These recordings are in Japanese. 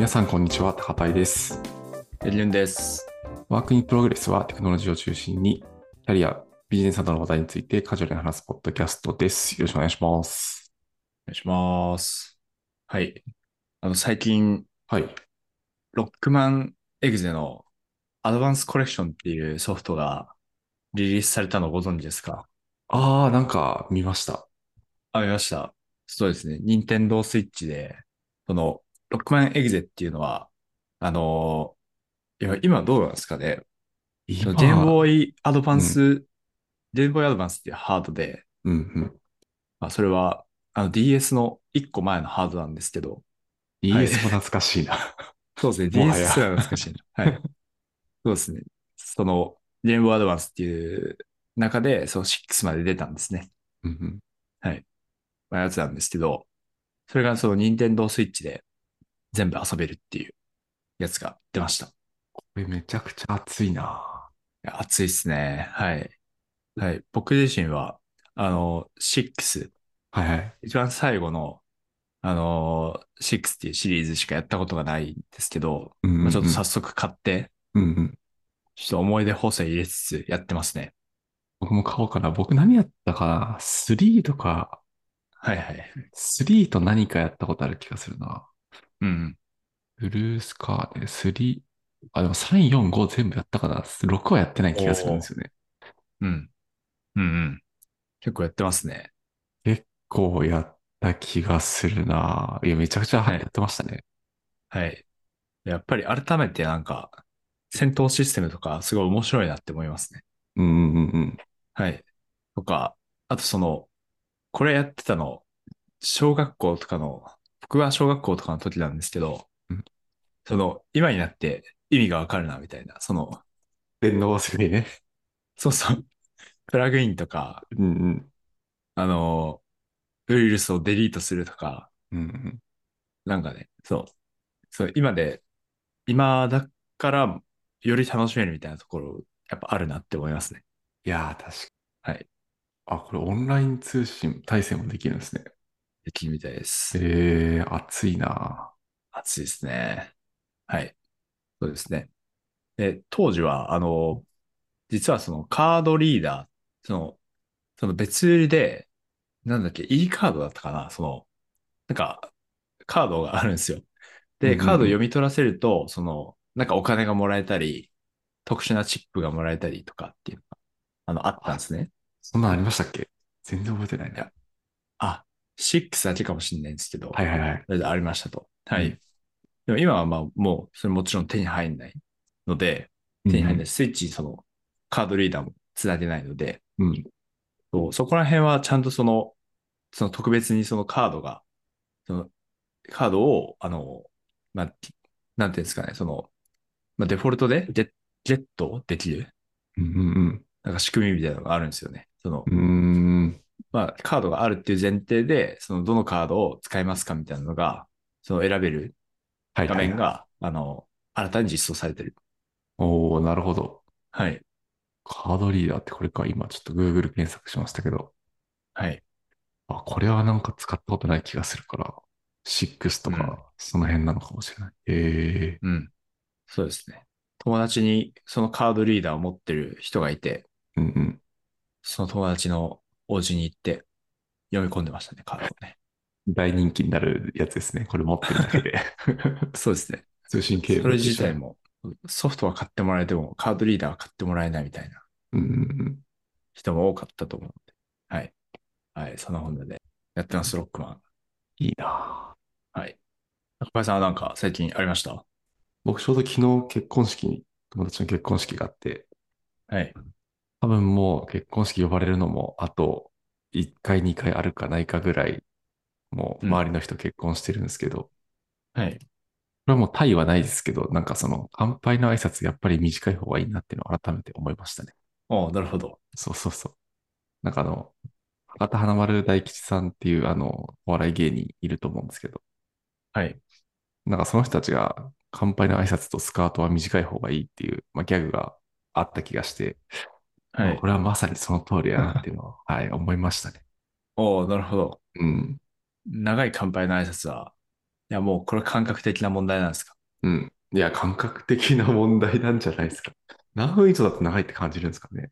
皆さん、こんにちは。高田井です。エリュンです。 Work in Progress はテクノロジーを中心に、キャリア、ビジネスなどの話題についてカジュアルに話すポッドキャストです。よろしくお願いします。お願いします。はい。あの、最近、はい。ロックマンエグゼのアドバンスコレクションっていうソフトがリリースされたのご存知ですか？あー、なんか見ました。あ、見ました。そうですね。任天堂スイッチで、その、ロックマンエグゼっていうのは、あのいや今どうなんですかね。そのゲームボーイアドバンス、ゲームボーイアドバンスっていうハードで、うんうん。まあ、それは、あの DS の1個前のハードなんですけど、DS も懐かしいな。そうですね。DS すら懐かしいな。はい。そうですね。その、ゲームボーイアドバンスっていう中で、そう、6まで出たんですね。うんうん。まあ、やつなんですけど、それがその、任天堂スイッチで全部遊べるっていうやつが出ました。いこれめちゃくちゃ熱いな。や、熱いっすね。はい。はい。僕自身は、あの、6、はいはい。一番最後の、あの、6っていうシリーズしかやったことがないんですけど、うんうんうんまあ、ちょっと早速買って、うんうん。ちょっと思い出補正入れつつやってますね。僕も買おうかな。僕何やったかな ?3 とか、はいはい。3と何かやったことある気がするな。うん。ブルースカーで3、あ、でも3、4、5全部やったかな ?6 はやってない気がするんですよね。うん。うんうん。結構やってますね。結構やった気がするな。いや、めちゃくちゃはいやってましたね。はい。やっぱり改めてなんか、戦闘システムとかすごい面白いなって思いますね。うんうんうんうん。はい。とか、あとその、これやってたの、小学校とかの、僕は小学校とかの時なんですけどうん、その、今になって意味がわかるな、みたいな。その、電脳忘れね。そうそう、プラグインとか、うんうん。あの、ウイルスをデリートするとか、うんうん。なんかね、そう。そう、今で、今だからより楽しめるみたいなところ、やっぱあるなって思いますね。いやー、確かはい。あ、これオンライン通信対戦もできるんですね。できるみたいです。えー、熱いな。暑いですね。はい。そうですね。で、当時は、あの、実はそのカードリーダー、その、その別売りで、なんだっけ、e カードだったかなその、なんか、カードがあるんですよ。で、うんうんうんカード読み取らせると、その、なんかお金がもらえたり、特殊なチップがもらえたりとかっていうのが、あの、あったんですね。そんなんありましたっけ？全然覚えてないな。いやあ、6だけかもしれないんですけど、はいはいはい。それでありましたと。はい。うんでも今はまあもう、それもちろん手に入んないので、手に入んない。スイッチにそのカードリーダーもつなげないので、うん。うん。そうそこら辺はちゃんとその、その特別にそのカードが、そのカードを、あの、まあ、なんていうんですかね、その、まあ、デフォルトでゲッゲットできる、うんうんなんか仕組みみたいなのがあるんですよね。そのう、ん。うーん。まあ、カードがあるっていう前提で、その、どのカードを使いますかみたいなのが、その選べる画面が、あの、新たに実装されてる。おー、なるほど。はい。カードリーダーってこれか、今ちょっと Google 検索しましたけど。はい。あ、これはなんか使ったことない気がするから、6とうんか、その辺なのかもしれない。ええうん。そうですね。友達にそのカードリーダーを持ってる人がいて、うんうん。その友達のお家に行って読み込んでましたね、カードをね。大人気になるやつですね。これ持ってるだけで。そうですね。通信ケーブルそれ自体。も、ソフトは買ってもらえても、カードリーダーは買ってもらえないみたいな。人も多かったと思うので。はい。はい。その本でやってます、ロックマン。いいなぁはい。中林さんはなんか最近ありました？僕ちょうど昨日結婚式に、友達の結婚式があって、はい。多分もう結婚式呼ばれるのも、あと1回2回あるかないかぐらい、もう周りの人結婚してるんですけど、はい。これはもうタイはないですけど、なんかその乾杯の挨拶やっぱり短い方がいいなっていうのを改めて思いましたね。おうなるほど。そうそうそう。なんかあの、博多華丸大吉さんっていうあの、お笑い芸人いると思うんですけど、はい。なんかその人たちが乾杯の挨拶とスカートは短い方がいいっていう、まあ、ギャグがあった気がして、はいこ。れはまさにその通りやなっていうのを、はい、思いましたね。おうなるほど。うん。長い乾杯の挨拶はや、もうこれ感覚的な問題なんですか？うん。いや、感覚的な問題なんじゃないですか。何分以上だと長いって感じるんですかね。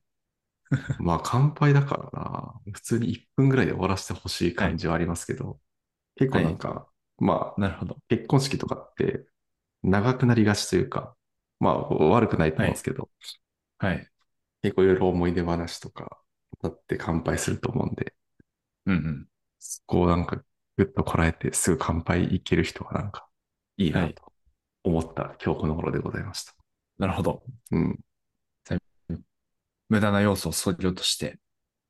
まあ、乾杯だからな。普通に1分ぐらいで終わらせてほしいはい。感じはありますけど、結構はい。なんか、まあ、なるほど。結婚式とかって長くなりがちというか、まあ、悪くないとはい。思うんですけど、はい。結構いろいろ思い出話とか、だって乾杯すると思うんで、うんうん。そこをなんかぐっとこらえてすぐ乾杯いける人はなんかいいはい。なと思った今日この頃でございました。なるほど。うん。無駄な要素を削ぎ落として、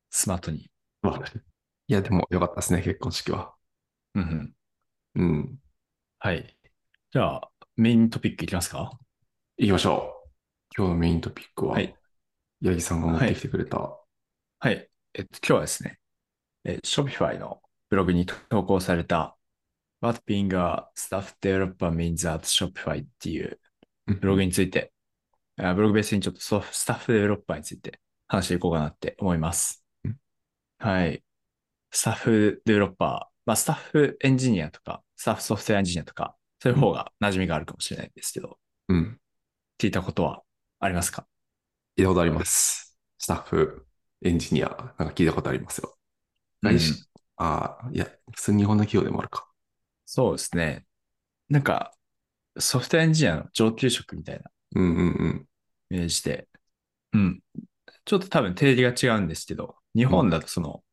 スマートに。まあ、いや、でもよかったですね、結婚式は。うんうん。うん。はい。じゃあ、メイントピックいきますか？行きましょう。今日のメイントピックは、はい。八木さんが持ってきはい。てくれた。はい。えっと、今日はですね、え、Shopify のブログに投稿された What being a staff developer means at Shopify っていうブログうんについて、あブログベースにちょっとスタッフデベロッパーについて話していこうかなって思います。うん。はい。 Staff Developer、まあ、スタッフエンジニアとか、スタッフソフトウェアエンジニアとか、そういううん。方が馴染みがあるかもしれないんですけど、うん。聞いたことはありますか？聞いたことあります。スタッフ、エンジニア、なんか聞いたことありますよ。うん。外資、ああ、いや、普通に日本の企業でもあるか。そうですね。なんか、ソフトエンジニアの上級職みたいなうんうんうん。イメージで、うん。ちょっと多分定義が違うんですけど、日うん。本だとその、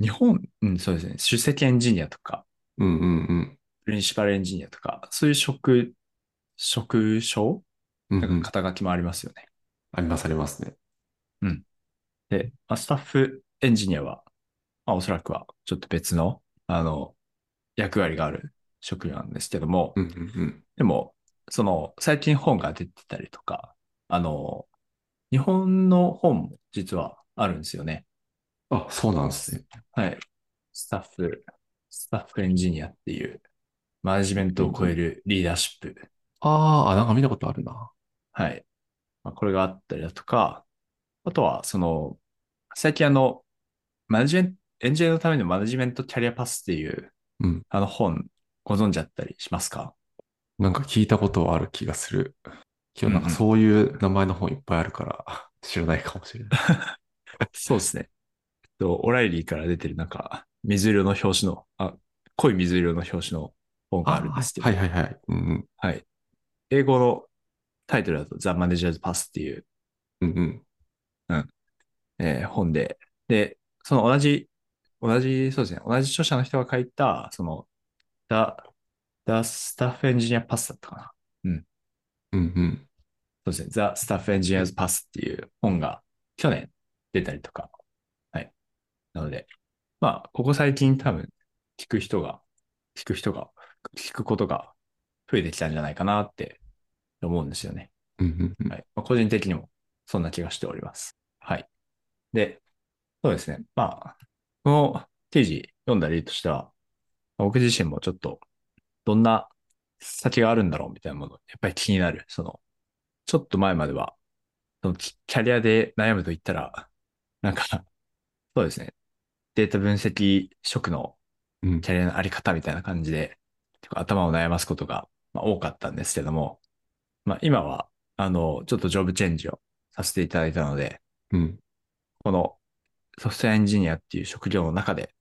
日本、うん、そうですね、首席エンジニアとか、うんうんうん。プリンシパルエンジニアとか、そういう職、職称なんかうんうん。肩書きもありますよね。あります、ありますね。うん。で、まあ、スタッフエンジニアは、まあ、おそらくはちょっと別の、あの、役割がある職業なんですけども、うんうんうん。でも、その、最近本が出てたりとか、あの、日本の本も実はあるんですよね。あ、そうなんですね。はい。スタッフ、スタッフエンジニアっていう、マネジメントを超えるリーダーシップ。ア。あーあ、なんか見たことあるな。はい。まあ、これがあったりだとか、あとは、その、最近あの、マネジメント、エンジニアのためのマネジメントキャリアパスっていう、うん。あの本、ご存知だったりしますか？なんか聞いたことはある気がする。今日なんか。そういう名前の本いっぱいあるから 知らないかもしれない。そうですね。えっと、オライリーから出てるなんか、水色の表紙の、あ、濃い水色の表紙の本があるんですけど、はいはいはい。うんうん。はい。英語のタイトルだと The Manager's Pass っていう、うんうん。うん、えー本で、で、その同じ、同じ、そうですね、同じ著者の人が書いた、その、The, The Staff Engineer Pass だったかな。うん。うんうん。そうですね、The Staff Engineer's Pass っていう本が去年出たりとか、はい。なので、まあ、ここ最近多分聞く人が、聞く人が、聞くことが増えてきたんじゃないかなって思うんですよね。うんうんうん。はい。まあ、個人的にもそんな気がしております。はい。で、そうですね。まあ、この記事読んだ理由としては、僕自身もちょっとどんな先があるんだろうみたいなもの、やっぱり気になる。その、ちょっと前までは、そのキキャリアで悩むと言ったら、なんか、そうですね。データ分析職のうんキャリアのあり方みたいな感じで、結構頭を悩ますことが、まあ、多かったんですけども、まあ、今は、あの、ちょっとジョブチェンジをさせていただいたので、うんこのソフトウェアエンジニアっていう職業の中で、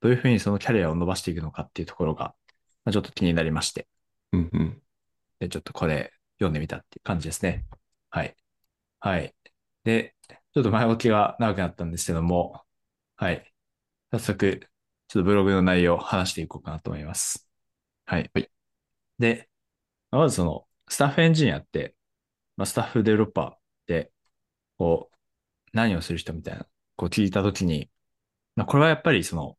どういうふうにそのキャリアを伸ばしていくのかっていうところが、まあ、ちょっと気になりまして、うんうん。で、ちょっとこれ読んでみたっていう感じですね。はい。はい。で、ちょっと前置きが長くなったんですけども、はい。早速、ちょっとブログの内容を話していこうかなと思います。はい。はい。で、まずその、スタッフエンジニアって、まあ、スタッフデベロッパーって、こう、何をする人みたいな、こう聞いたときに、まあ、これはやっぱりその、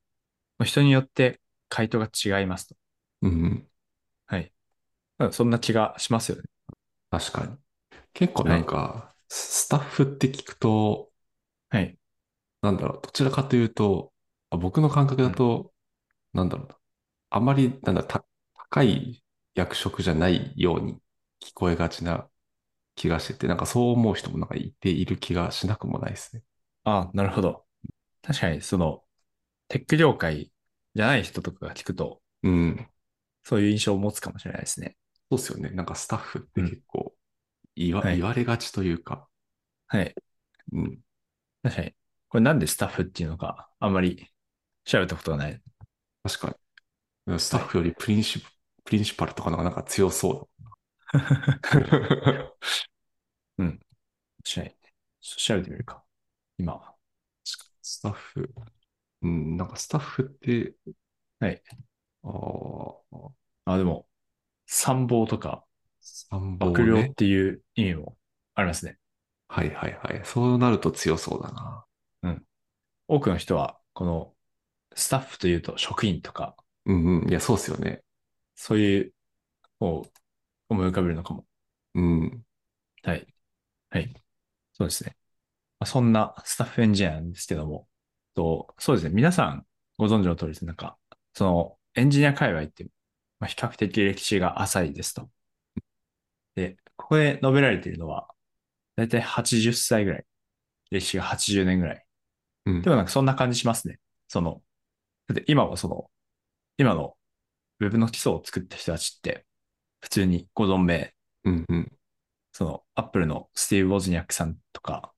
人によって回答が違いますと。うんうん。はい。まあそんな気がしますよね。確かに。結構なんはい。か、スタッフって聞くと、はい。なんだろう、どちらかというと、あ僕の感覚うん。だと、なんだろうな、あまり、なんだ、た、高い役職じゃないように聞こえがちな気がしてて、なんかそう思う人もなんかいている気がしなくもないですね。ああ、なるほど。確かに、その、テック業界じゃない人とかが聞くと、うん。そういう印象を持つかもしれないですね。そうですよね。なんかスタッフってうん結構言わ、はい言われがちというか、はい。うん。確かに。これなんでスタッフっていうのか、あんまり調べたことがない。確かに。スタッフよりプリンシ、プリンシパルとかの方がなんか強そうだ。うん。確かに。調べてみるか。今。スタッフ。うん、なんかスタッフって、はい。ああ、あ、でも、参謀とか、参謀幕僚っね。ていう意味もありますね。はいはいはい。そうなると強そうだな。多くの人は、この、スタッフというと職員とか、うんうん。いや、そうっすよね。そういう、を思い浮かべるのかも。うん。はい。はい。そうですね。まあそんなスタッフエンジニアなんですけども、とそうですね。皆さんご存知の通りです。なんか、そのエンジニア界隈って、まあ、比較的歴史が浅いですと。で、ここで述べられているのは、だいたい80歳ぐらい。歴史が80年ぐらい。うんでもなんかそんな感じしますね。その、だって今はその、今のウェブの基礎を作った人たちって、普通にご存命うんうん。その、アップルのスティーブ・ウォズニャックさんとか、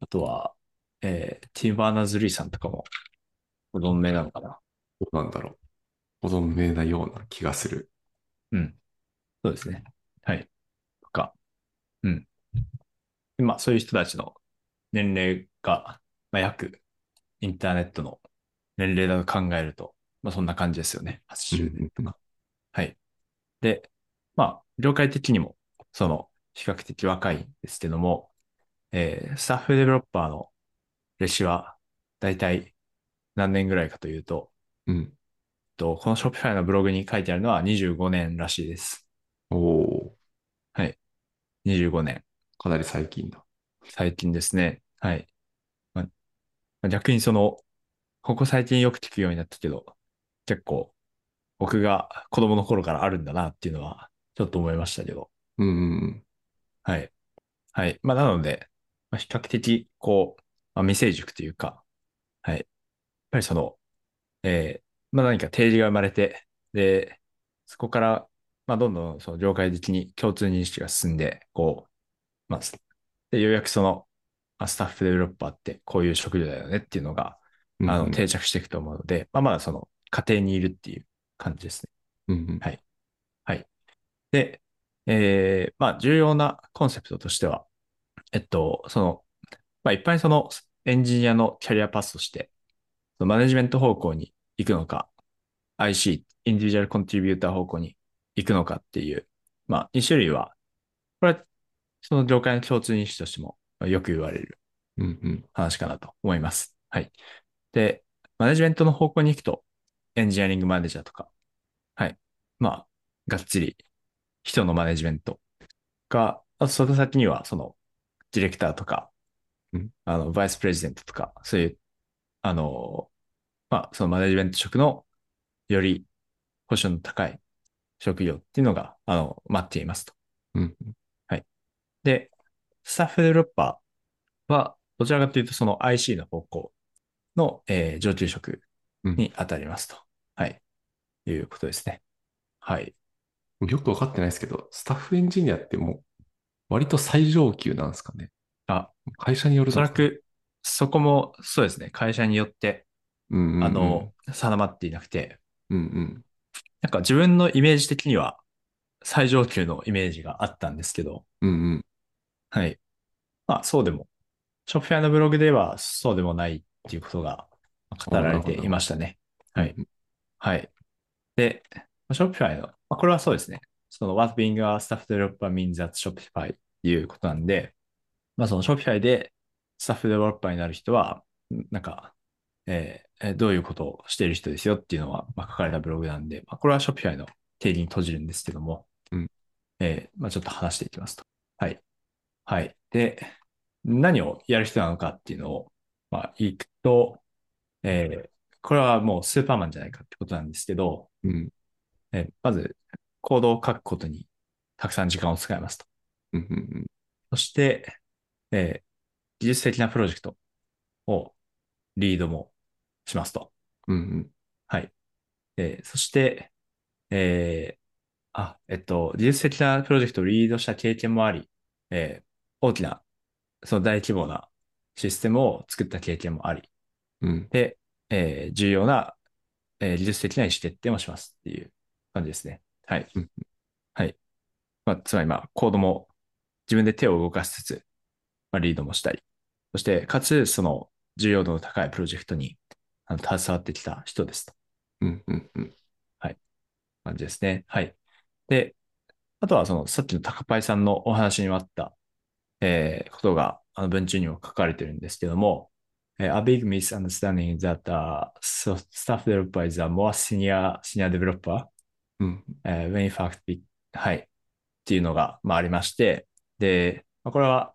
あとは、えー、ティム・バーナーズ・リーさんとかも、ご存命なのかな。どうなんだろう。ご存命なような気がする。うん。そうですね。はい。とか、うん。でまあ、そういう人たちの年齢が、まあ、約、インターネットの年齢だと考えると、まあ、そんな感じですよね。80年とか。はい。で、まあ、業界的にも、その、比較的若いんですけども、えースタッフデベロッパーの歴史は、だいたい何年ぐらいかというと、うん。とこの Shopify のブログに書いてあるのは25年らしいです。おおはい。25年。かなり最近だ。最近ですね。はい。まあまあ逆にその、ここ最近よく聞くようになったけど、結構、僕が子供の頃からあるんだなっていうのは、ちょっと思いましたけど。うんうんはい。はい。まあ、なので、まあ、比較的、こう、まあ、未成熟というか、はい。やっぱりその、えーまあ、何か定義が生まれて、で、そこから、まあ、どんどん、その、業界的に共通認識が進んで、こう、まあ、すで、ようやくその、まあ、スタッフデベロッパーってこういう職業だよねっていうのが、うん。あの、うん定着していくと思うので、まあ、まだその、家庭にいるっていう感じですね。うんうんはい。はい。で、えーまあ、重要なコンセプトとしては、えっと、その、まあ、一般にそのエンジニアのキャリアパスとして、そのマネジメント方向に行くのか、IC、インディビジュアルコントリビューター方向に行くのかっていう、まあ、2種類は、これは、その業界の共通認識としてもよく言われるうんうん。話かなと思います。はい。で、マネジメントの方向に行くと、エンジニアリングマネージャーとか、はい。まあ、がっつり人のマネジメントが、あとその先には、その、ディレクターとかうん、あの、バイスプレジデントとか、そういう、あの、まあ、そのマネジメント職のよりポジションの高い職業っていうのが、あの、待っていますと。うんで、スタッフデベロッパーは、どちらかというとその IC の方向の、えー上級職に当たりますと。はい。いうことですね。はい。うん。よくわかってないですけど、スタッフエンジニアってもう、割と最上級なんですかね。あ、会社によるおそらく、そこもそうですね。会社によって、うんうんうん、あの、定まっていなくて、うんうん。なんか自分のイメージ的には最上級のイメージがあったんですけど、うんうん。はい。まあ、そうでも、ショッピファイのブログではそうでもないっていうことが語られていましたね。はい。はい。で、ショッピファイの、まあ、これはそうですね。その What being a staff developer means at Shopify っていうことなんで、まあその Shopify でスタッフデベロッパーになる人は、なんか、えーえーどういうことをしている人ですよっていうのは、まあ、書かれたブログなんで、まあ、これは Shopify の定義に閉じるんですけども、うんえーまあ、ちょっと話していきますと。はい。はい。で、何をやる人なのかっていうのを、まあ、いくと、えーこれはもうスーパーマンじゃないかってことなんですけど、うんえーまず、コードを書くことにたくさん時間を使いますと。うんうんそして、えー技術的なプロジェクトをリードもしますと。うんうんはい。えーそして、えーあ、えっと、技術的なプロジェクトをリードした経験もあり、えー大きな、その大規模なシステムを作った経験もあり、うん。で、えー重要な、えー技術的な意思決定もしますっていう感じですね。はい。うんはい。まあ、つまりまあ、コードも自分で手を動かしつつ、まあ、リードもしたり、そして、かつ、その重要度の高いプロジェクトにあの携わってきた人ですと。うんうんうん。はい。感じですね。はい。で、あとはその、さっきの高パイさんのお話にもあった、えーことが、あの文中にも書かれてるんですけども、えー A big misunderstanding is that uh, so staff developer is a more senior, senior developer, うん。えー when in fact, it- はい、っていうのが、まあ、ありまして、で、まあ、これは、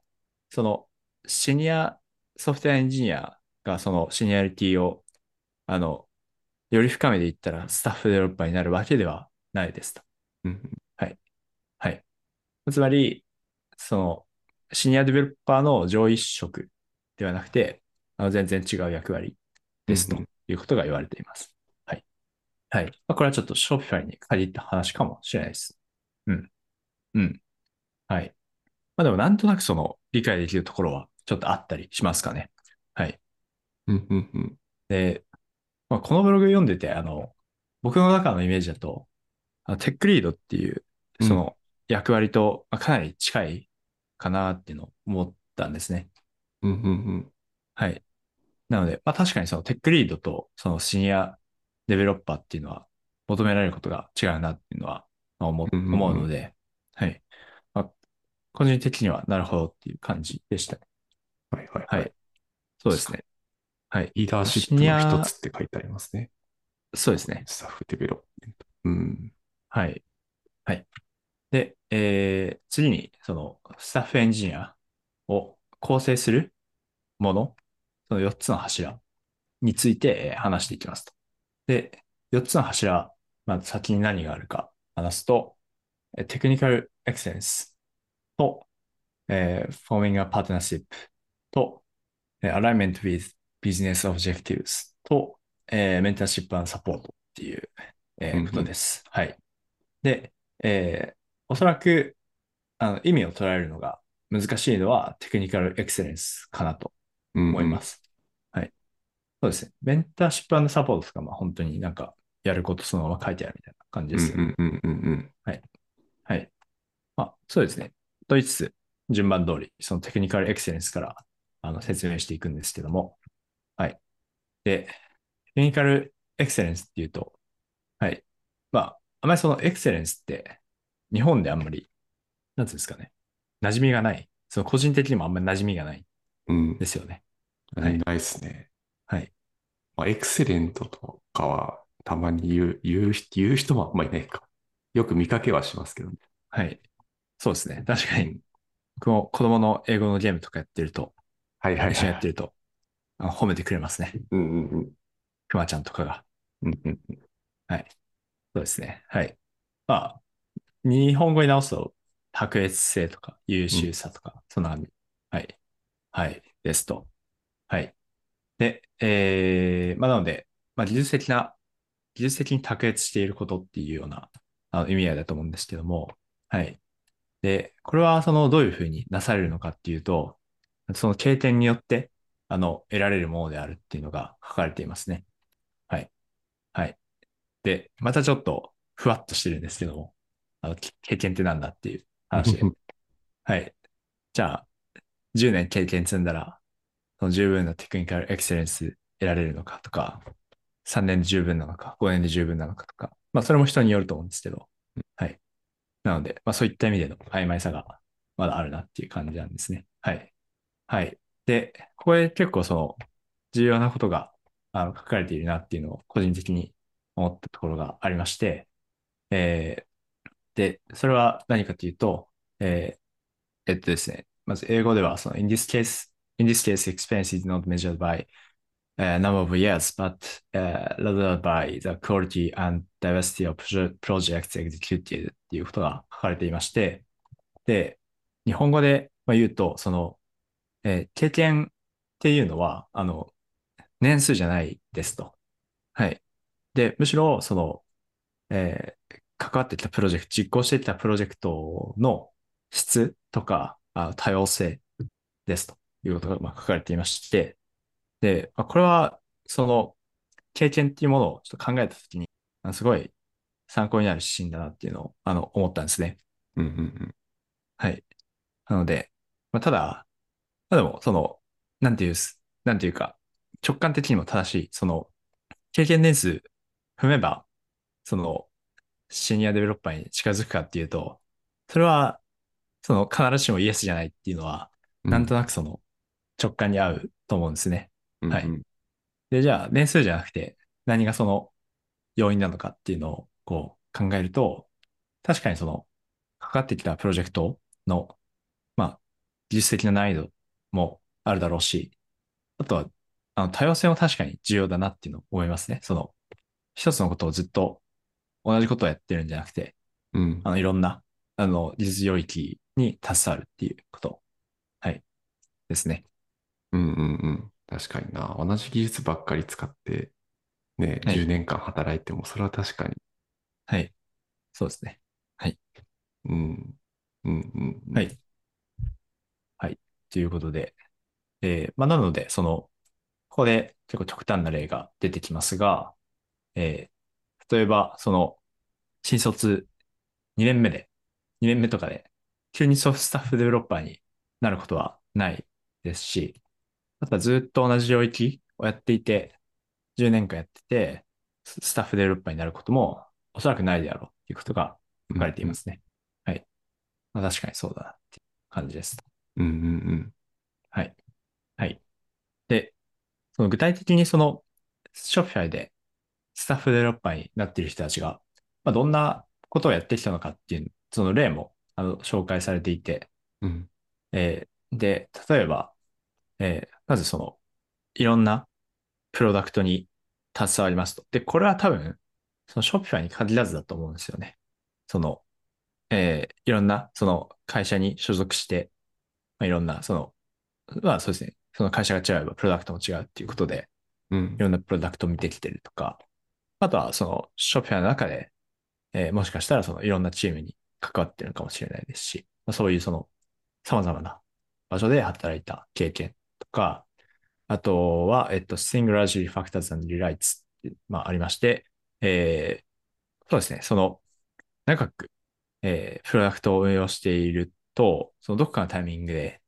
その、シニアソフトウェアエンジニアがそのシニアリティを、あの、より深めていったらスタッフデベロッパーになるわけではないですと。うんはい。はい。つまり、その、シニアデベロッパーの上位職ではなくて、あの全然違う役割ですということが言われています。はい。これはちょっと Shopify に限った話かもしれないです。うん。うん。はい。まあでもなんとなくその理解できるところはちょっとあったりしますかね。はい。うんうんうん。で、まあ、このブログ読んでて、あの、僕の中のイメージだと、あのテックリードっていう、その役割と、まあ、かなり近いかなっていうのを思ったんですね。うんうんうん。はい。なので、まあ確かにそのテックリードとその Senior Developer っていうのは求められることが違うなっていうのはまあ思うので、はい。まあ、個人的にはなるほどっていう感じでしたね。はいはいはい。はい。そうですね。はい。リーダーシップの一つって書いてありますね。そうですね。 Staff Development。うん。はい。はい。で、えー、次に、その、スタッフエンジニアを構成するもの、その4つの柱についてえー話していきますと。で、4つの柱、まず先に何があるか話すと、えーテクニカルエクセンスと、えー、forming a partnership と、えー alignment with business objectives と、えー、メンターシップ and support っていう、えーうんうん。ことです。はい。で、えーおそらく、あの、意味を捉えるのが難しいのはテクニカルエクセレンスかなと。思います。はい。そうですね。メンターシップサポートとか、まあ本当になんかやることそのまま書いてあるみたいな感じうんですよね。うんうんうんうん。はい。はい。まあそうですね。と言いつつ、順番通り、そのテクニカルエクセレンスからあの説明していくんですけども、はい。で、テクニカルエクセレンスっていうと、はい。まあ、あまりそのエクセレンスって日本であんまり、なんつうんですかね。馴染みがない。その個人的にもあんまり馴染みがないうん。ですよね。はい。ないですね。はい。まあ、エクセレントとかはたまに言う、言う人、言う人もあんまりいないか。よく見かけはしますけどね。はい。そうですね。確かに、うん。僕も子供の英語のゲームとかやってると、はいはい一緒はいはい。にやってると、褒めてくれますね。うんうんうん。くまちゃんとかが。うんうんうん。はい。そうですね。はい。まあ、日本語に直すと、卓越性とか優うん秀さとか、そんな感じ。はい。はい。ですと。はい。で、えー、まあなので、まあ技術的な、技術的に卓越していることっていうようなあの意味合いだと思うんですけども、はい。で、これはそのどういうふうになされるのかっていうと、その経験によって、あの、得られるものであるっていうのが書かれていますね。はい。はい。で、またちょっとふわっとしてるんですけども、あの、け経験ってなんだっていう話で。はい。じゃあ、10年経験積んだら、その十分なテクニカルエクセレンス得られるのかとか、3年で十分なのか、5年で十分なのかとか、まあそれも人によると思うんですけど、はい。なので、まあそういった意味での曖昧さがまだあるなっていう感じなんですね。はい。はい。で、ここで結構その重要なことがあの書かれているなっていうのを個人的に思ったところがありまして、えーで、それは何かというと、えーえっとですね、まず英語ではその in this case, in this case expense is not measured by uh, number of years, but uh, rather by the quality and diversity of proje- projects executed っていうことが書かれていまして、で、日本語で言うと、その、えー経験っていうのは、あの、年数じゃないですと。はい。で、むしろ、その、えー関わってきたプロジェクト、実行してきたプロジェクトの質とか、あ多様性ですということがまあ書かれていまして、で、まあ、これは、その、経験っていうものをちょっと考えたときに、あすごい参考になる指針だなっていうのを、あの、思ったんですね。うんうんはい。なので、まあ、ただ、まあ、でも、その、なんていうす、なんていうか、直感的にも正しい、その、経験年数踏めば、その、シニアデベロッパーに近づくかっていうと、それは、その、必ずしもイエスじゃないっていうのは、うん。なんとなくその、直感に合うと思うんですね。うんはいで、じゃあ、年数じゃなくて、何がその、要因なのかっていうのを、こう、考えると、確かにその、かかってきたプロジェクトの、まあ、技術的な難易度もあるだろうし、あとは、あの、多様性も確かに重要だなっていうのを思いますね。その、一つのことをずっと同じことをやってるんじゃなくて、うんあの、いろんな、あの、技術領域に携わるっていうこと、はい、ですね。うんうんうん。確かにな。同じ技術ばっかり使って、ね、はい10年間働いても、それは確かに。はい。そうですね。うん。うんうんうん。はい。はい。ということで、えーまあ、なので、その、ここで結構極端な例が出てきますが、えー例えば、その、新卒2年目で、2年目とかで、急にソフトスタッフデベロッパーになることはないですし、あとはずっと同じ領域をやっていて、10年間やってて、ススタッフデベロッパーになることもおそらくないであろうということが書かれていますね。はい。まあ、確かにそうだなっていう感じです。うんうんうん。はい。はい。で、その具体的にその、ショッピファイでスタッフデベロッパーになっている人たちが、まあ、どんなことをやってきたのかっていう、その例も、あの、紹介されていて、うんえーで、例えば、えーまずその、いろんなプロダクトに携わりますと。で、これは多分、そのショッピファイに限らずだと思うんですよね。その、えーいろんな、その会社に所属して、まあ、いろんな、その、まあそうですね。その会社が違えばプロダクトも違うっていうことで、うんいろんなプロダクトを見てきてるとか、あとはそのショッピファイの中で、えーもしかしたらそのいろんなチームに関わってるのかもしれないですし、まあ、そういうその様々な場所で働いた経験とか、あとは、えっと、Singularity Factors and Rewrites って、まあ、ありまして、えーそうですね、その、長く、えープロダクトを運用していると、そのどこかのタイミングで、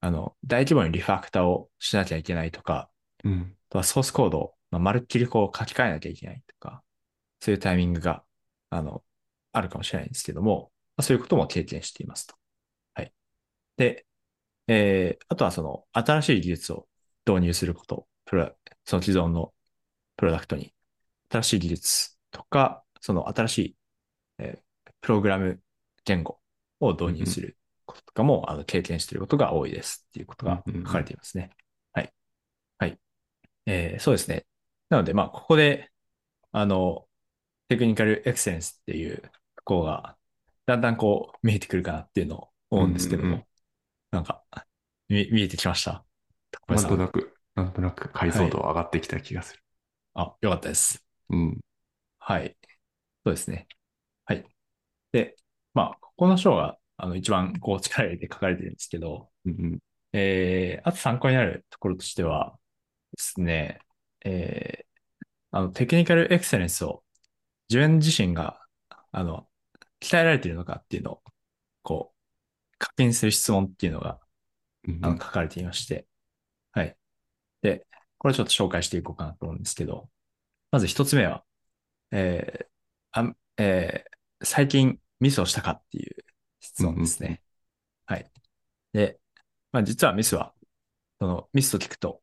あの、大規模にリファクターをしなきゃいけないとか、うんあとはソースコードを、まあ、まるっきりこう書き換えなきゃいけないとか、そういうタイミングが、あの、あるかもしれないんですけども、まあ、そういうことも経験していますと。はい。で、えーあとはその、新しい技術を導入すること、プロ、その既存のプロダクトに、新しい技術とか、その新しい、えープログラム言語を導入することとかも、あの、経験していることが多いですっていうことが書かれていますね。はい。はい。えーそうですね。なので、まあ、ここで、あの、テクニカルエクセレンスっていうところが、だんだんこう、見えてくるかなっていうのを思うんですけども、うんうんうんなんか、見、見えてきました。高なん。んとなく、なんとなく解像度上がってきた気がする。あ、よかったです。うん。はい。そうですね。はい。で、まあ、ここの章が、あの、一番こう力入れて書かれてるんですけど、うんえー、あと参考になるところとしてはですね、えー、あの、テクニカルエクセレンスを自分自身が、あの、鍛えられているのかっていうのを、こう、確認する質問っていうのが、うんあの、書かれていまして、はい。で、これちょっと紹介していこうかなと思うんですけど、まず一つ目は、えーあえー最近ミスをしたかっていう質問ですね。はい。で、まあ実はミスは、そのミスと聞くと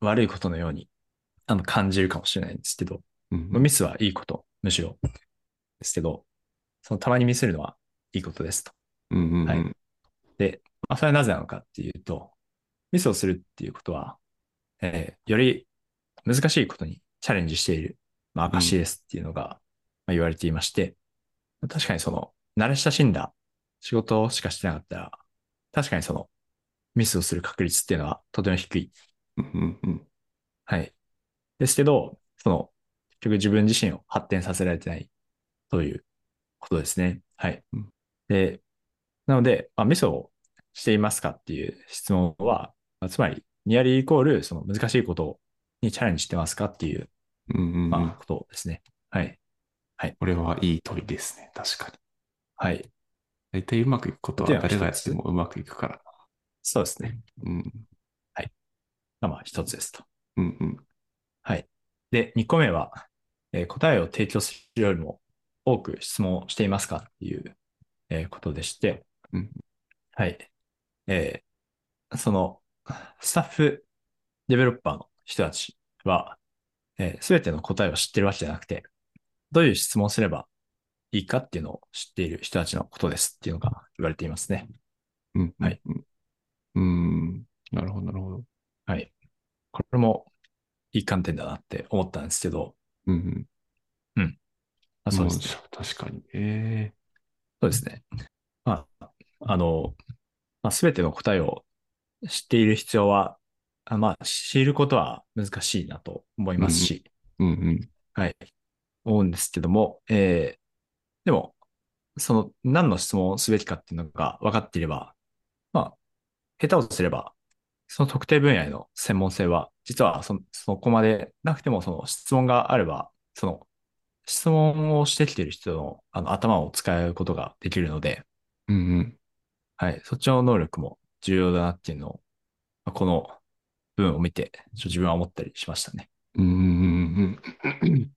悪いことのようにあの感じるかもしれないんですけど、うんまあミスはいいこと、むしろですけど、そのたまにミスるのはいいことですと。うんうんうんはいで、まあ、それはなぜなのかっていうと、ミスをするっていうことは、えーより難しいことにチャレンジしている、まあ、証ですっていうのが、まあ、言われていまして、確かにその、慣れ親しんだ仕事しかしてなかったら、確かにその、ミスをする確率っていうのはとても低い。うんうんうんはい。ですけど、その、結局自分自身を発展させられてないということですね。はい。うんで、なので、まあ、ミソをしていますかっていう質問は、まあつまり、ニアリーイコール、その難しいことにチャレンジしてますかっていう、うんうんうん。まあ、ことですね。はい。はい。これはいい問いですね。確かに。はい。大体うまくいくことではは誰がや。ってもうまくいくからそうですね。な。うん。はい。がまあ、一つですと。うんうん。はい。で、二個目は、えー答えを提供するよりも多く質問をしていますかっていう、えーことでして、うんはい。えーその、スタッフ、デベロッパーの人たちは、えすべての答えを知ってるわけじゃなくて、どういう質問をすればいいかっていうのを知っている人たちのことですっていうのが言われていますね。うんうはい。んうん。うん。なるほど、なるほど。はい。これもいい観点だなって思ったんですけど、うんうん。まあ、そうですね。確かに。ええそうですね。まあ、あの、まあ、すべての答えを知っている必要は、あまあ、知ることは難しいなと思いうんますし、うんうん。はい、思うんですけども、えーでも、その何の質問をすべきかっていうのが分かっていれば、まあ、下手をすれば、その特定分野への専門性は、実はそ、そこまでなくても、その質問があれば、その質問をしてきている人の、あの頭を使うことができるので、うんうんはい、そっちの能力も重要だなっていうのを、まあこの文を見て、自分は思ったりしましたね。うんうんうんうん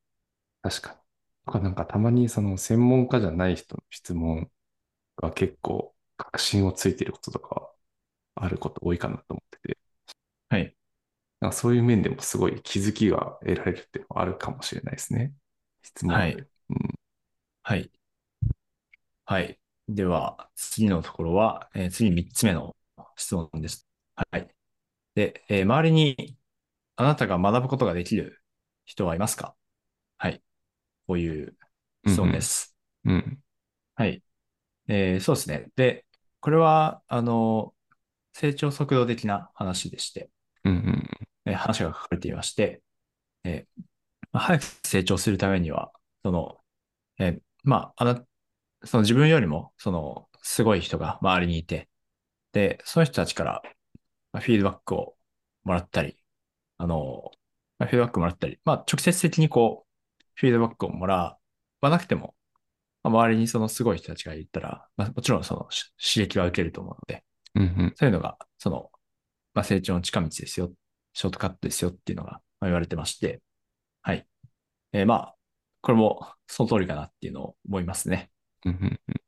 確かに。とかなんかたまにその専門家じゃない人の質問が結構確信をついてることとかあること多いかなと思ってて、はい。なんかそういう面でもすごい気づきが得られるっていうのはあるかもしれないですね。質問で。はい。うんはい。はい。では、次のところは、えー次3つ目の質問です。はい。で、えー周りにあなたが学ぶことができる人はいますか？はい。こういう質問でうんす。うんうんはい。えーそうですね。で、これは、あの、成長速度的な話でして、うんうんえー話が書かれていまして、えーまあ早く成長するためには、その、えーまあ、あな、その自分よりも、その、すごい人が周りにいて、で、その人たちからまあフィードバックをもらったり、あの、まあフィードバックもらったり、まあ、直接的にこう、フィードバックをもらわなくても、まあ、周りにそのすごい人たちがいたら、まあ、もちろんそのし刺激は受けると思うので、うんうんそういうのが、その、まあ、成長の近道ですよ、ショートカットですよっていうのが、まあ、言われてまして、はい。えーまあ、これもその通りかなっていうのを思いますね。うんうん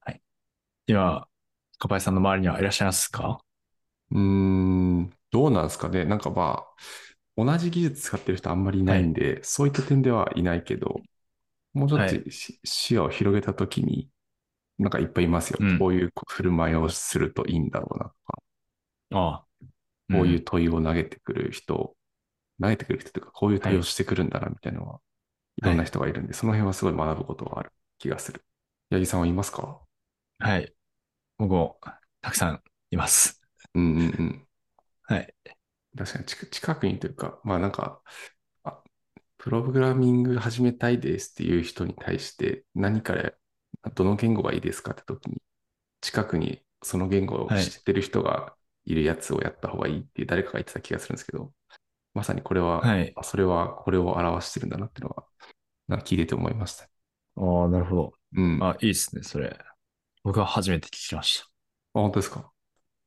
はい。今、小林さんの周りにはいらっしゃいますか？うんうーん、どうなんですかね。なんかまあ、同じ技術使ってる人あんまりいなはい。いんで、そういった点ではいないけど、もうちょっとはい。し視野を広げたときに、なんかいっぱいいますよ。うん。こういう振る舞いをするといいんだろうなとか、ああ。うこういうん。問いを投げてくる人、投げてくる人というか、こういうはい。問いをしてくるんだな、みたいなのは、いろんなはい。人がいるんで、その辺はすごい学ぶことがある気がする。八木さんはいますか？はい。僕もたくさんいます。うんうんうん。はい。確かに近近くにというか、まあなんか、あ、プログラミング始めたいですっていう人に対して何からどの言語がいいですかって時に、近くにその言語をはい。知ってる人がいるやつをやった方がいいって誰かが言ってた気がするんですけど、まさにこれは、はい。あそれはこれを表してるんだなっていうのは、なんか聞いてて思いました。ああ、なるほど。うん。あ、いいですね、それ。僕は初めて聞きましあ、本当ですか？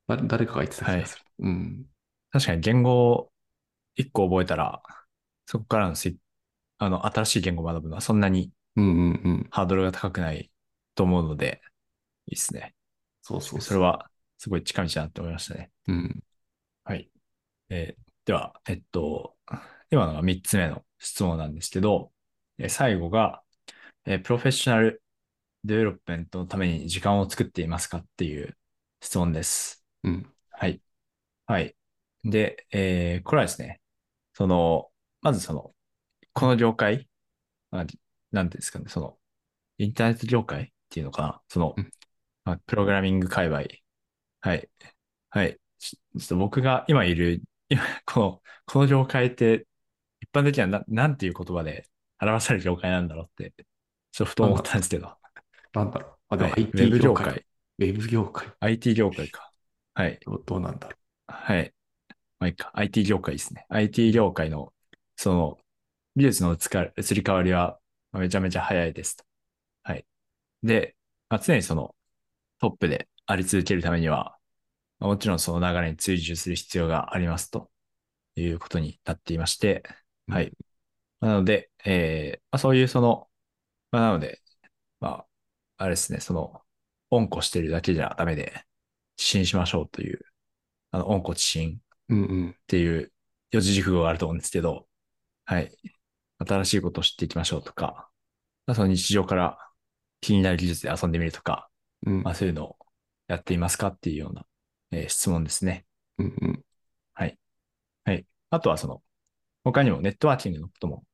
誰誰かが言ってたた。はい。気がする。うん。確かに言語を一個覚えたら、そこからのせあの、新しい言語を学ぶのはそんなに。ハードルが高くないと思うので、いいですね。そうそうそそれはすごい近道だなって思いましたね。う。うん。はい。えーでは、えっと、今のが3つ目の質問なんですけど、えー最後が、えー Professional Development のために時間を作っていますかっていう質問です。うん。はい。はい。で、えーこれはですね、その、まずその、この業界、あなんていうんですかね、その、インターネット業界っていうのかな、その、うんまあ、プログラミング界隈。はい。はい。ちちょっと僕が今いる、今、この、この業界って、一般的にはな、なんていう言葉で表される業界なんだろうって、ちょっとふと思ったんですけど。なんだろう。あ、でもはい。ウ IT ェブ業業界。界。ウェブ業界。IT 業界か。はい。どうどうなんだろはい。まあいいか。IT 業界ですね。IT 業界の、その、技術の移か移り変わりはまあめちゃめちゃ早いですと。はい。で、まあ、常にそのトップであり続けるためには、まあもちろんその流れに追従する必要がありますということになっていまして、う。はい。なので、えーまあ、そういうその、まあ、なので、まあ、あれですね、その、温故してるだけじゃダメで、知信しましょうという、あの、温故知新。っていう四字熟語があると思うんですけど、はい。新しいことを知っていきましょうとか、まあ、その日常から気になる技術で遊んでみるとか、うんまあそういうのをやっていますかっていうような、えー質問ですね。うんうん。はい。はい。あとはその、他にもネットワーキングのことも、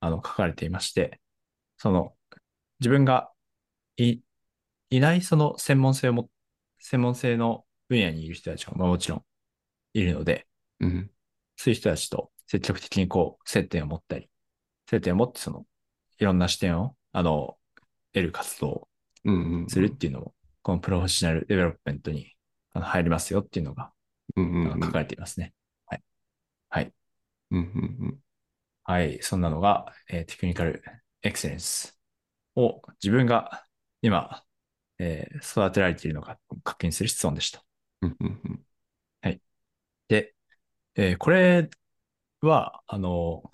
あの、書かれていまして、その、自分がい、いないその専門性をも、専門性の分野にいる人たちが、まあもちろんいるので、うんそういう人たちと積極的にこう、接点を持ったり、接点を持ってその、いろんな視点を、あの、得る活動をうんうん。するっていうのも、この Professional Development に入りますよっていうのが書かれていますね。はい。はい。うんうんはい。そんなのが、えーテクニカルエクセレンスを自分が今、えー育てられているのか確認する質問でした。うん。うんうんで、えーこれは、あの、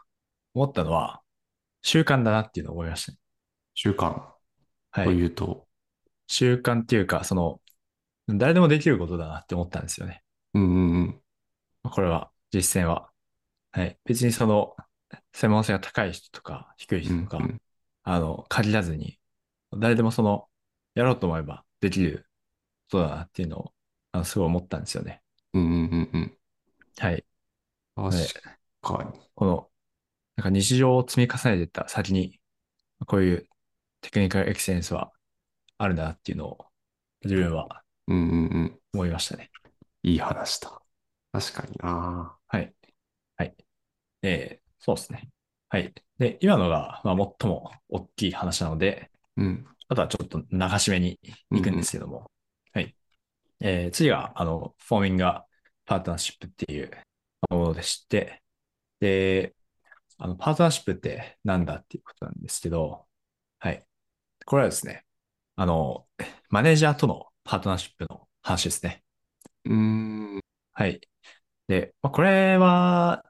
思ったのは、習慣だなっていうのを思いましたね。習慣とはい。いうと、習慣っていうか、その、誰でもできることだなって思ったんですよね。うんうんうん。これは、実践は。はい。別にその、専門性が高い人とか低い人とか、うんうんあの、限らずに、誰でもその、やろうと思えばできることだなっていうのを、あの、すごい思ったんですよね。うんうんうんうん。はい。確かに。この、なんか日常を積み重ねていった先に、こういうテクニカルエクセレンスはあるなっていうのを、自分はうんうんうん。思いましたね。いい話だ。確かにな。はい。はい。えー、そうですね。はい。で、今のが、まあ、最も大きい話なので、うん。あとはちょっと流し目に行くんですけども、はい。えー次が、あの、フォーミングパートナーシップっていうものでして、で、あの、パートナーシップってなんだっていうことなんですけど、はい。これはですね、あの、マネージャーとのパートナーシップの話ですね。うーん。はい。で、まあ、これは、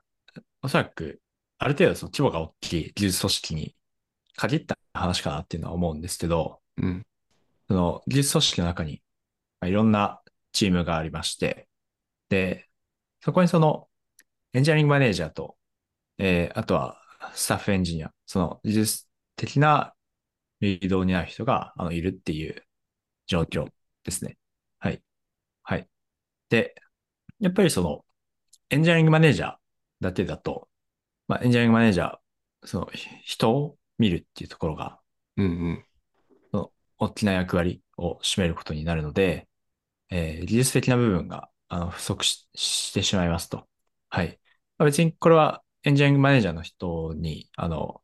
おそらく、ある程度その規模が大きい技術組織に限った話かなっていうのは思うんですけど、うん。その技術組織の中に、まあいろんなチームがありまして、で、そこにそのエンジニアリングマネージャーと、えーあとはスタッフエンジニア、その技術的なリードを担う人があのいるっていう状況ですね。はい。はい。で、やっぱりそのエンジニアリングマネージャーだけだと、まあ、エンジニアリングマネージャー、そのひ人を見るっていうところがうんうん。大きな役割を占めることになるので、えー技術的な部分があの不足ししてしまいますと。はい。まあ、別にこれはエンジニアリングマネージャーの人に、あの、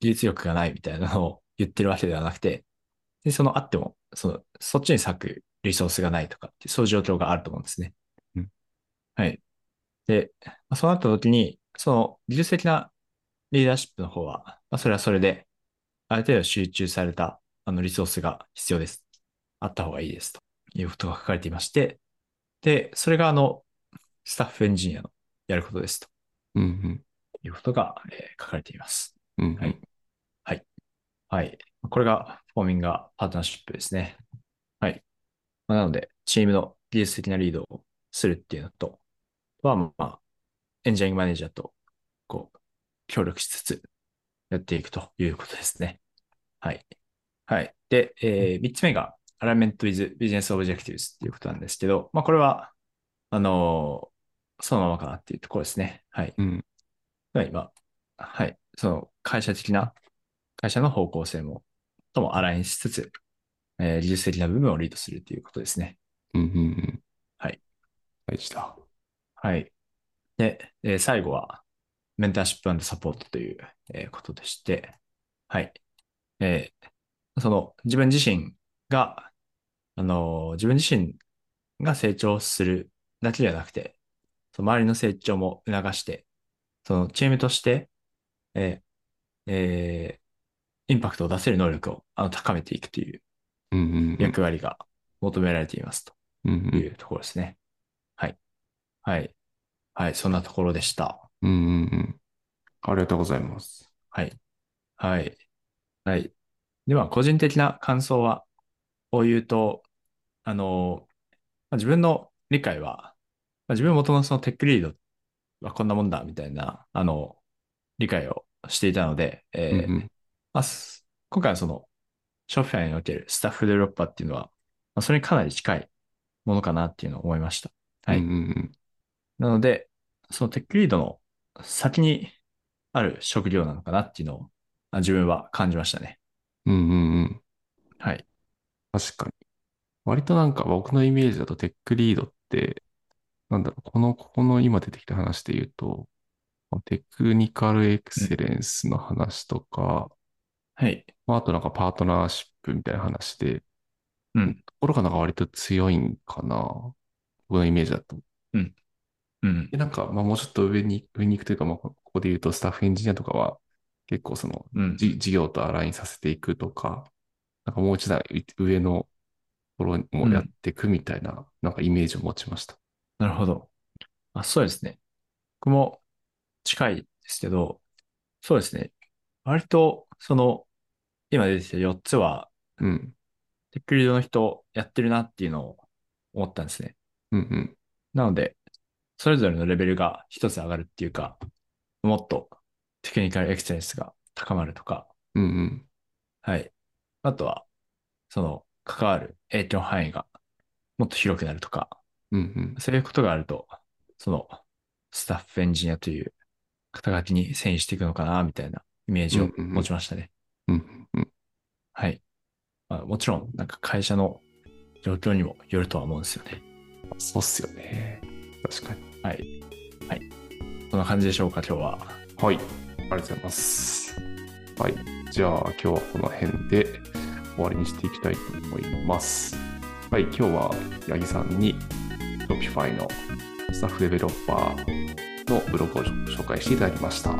技術力がないみたいなのを言ってるわけではなくて、でそのあっても、その、そっちに割くリソースがないとかってそういう状況があると思うんですね。うんはい。で、まあそうなった時に、その技術的なリーダーシップの方は、まあ、それはそれで、ある程度集中されたあのリソースが必要です。あった方がいいです。ということが書かれていまして、で、それがあの、スタッフエンジニアのやることです。とうんうん。いうことが、えー書かれています。うんうん。はいはい。これがフォーミングパートナーシップですね。はい。まあなので、チームの技術的なリードをするっていうのと、は、まあ、エンジニアリングマネージャーと、こう、協力しつつ、やっていくということですね。はい。はい。で、えー、3つ目が、Alignment with Business Objectives っていうことなんですけど、まあ、これは、あのーそのままかなっていうところですね。はい。うん。では今、はい。その会社的な、会社の方向性も、ともアラインしつつ、えー技術的な部分をリードするということですね。うんうんうん。はい。大事だ。はい。で、えー最後は、メンターシップサポートという、えーことでして、はい。えーその自分自身が、あの、自分自身が成長するだけじゃなくて、その周りの成長も促して、そのチームとして、えーえーインパクトを出せる能力をあの高めていくという。役割が求められていますと。いうところですね。はい。はい。はい。そんなところでした。うんうんうん。ありがとうございます。はい。はい。はい。では、個人的な感想は、を言うと、あの、まあ自分の理解は、まあ自分元のそのテックリードはこんなもんだ、みたいな、あの、理解をしていたので、えーうんうん。まあ、す今回はその、ショッファーにおけるスタッフデベロッパーっていうのは、まあ、それにかなり近いものかなっていうのを思いました。はいうんうんなので、そのテックリードの先にある職業なのかなっていうのをあ自分は感じましたね。うん。うんうんうん。はい。確かに。割となんか僕のイメージだとテックリードって、なんだろう、この、ここの今出てきた話で言うと、テクニカルエクセレンスの話とか、はい。まあ、あとなんかパートナーシップみたいな話で、うん。ところがなんか割と強いんかな。僕のイメージだと。うんで、。なんか、まあもうちょっと上に、上に行くというか、まあここで言うとスタッフエンジニアとかは結構その、うん。じ事業とアラインさせていくとか、なんかもう一段上のところもやっていくみたいな、なんかイメージを持ちました。なるほど。あ、そうですね。僕も近いですけど、そうですね。割と、その、今出てきた4つは、うん。テックリードの人やってるなっていうのを思ったんですね。うんうん。なので、それぞれのレベルが一つ上がるっていうか、もっとテクニカルエクセレンスが高まるとか、うんうん。はい。あとは、その、関わる影響範囲がもっと広くなるとか、うんうん。そういうことがあると、その、スタッフエンジニアという肩書きに遷移していくのかな、みたいなイメージを持ちましたね。はい。まあ、もちろん、なんか会社の状況にもよるとは思うんですよね。そうっすよね。確かに。はい。はい。そんな感じでしょうか、今日は。はい。ありがとうございます。はい。じゃあ今日はこの辺で終わりにしていきたいと思います。はい。今日は八木さんに Shopify のスタッフデベロッパーのブログを紹介していただきました。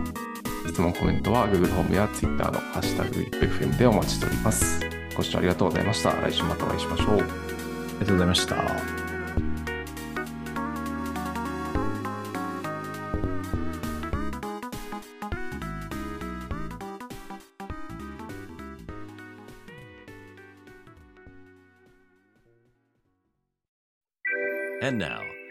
質問、コメントは Google ホームや Twitter のハッシュタグ FM でお待ちしております。ご視聴ありがとうございました。来週またお会いしましょう。ありがとうございました。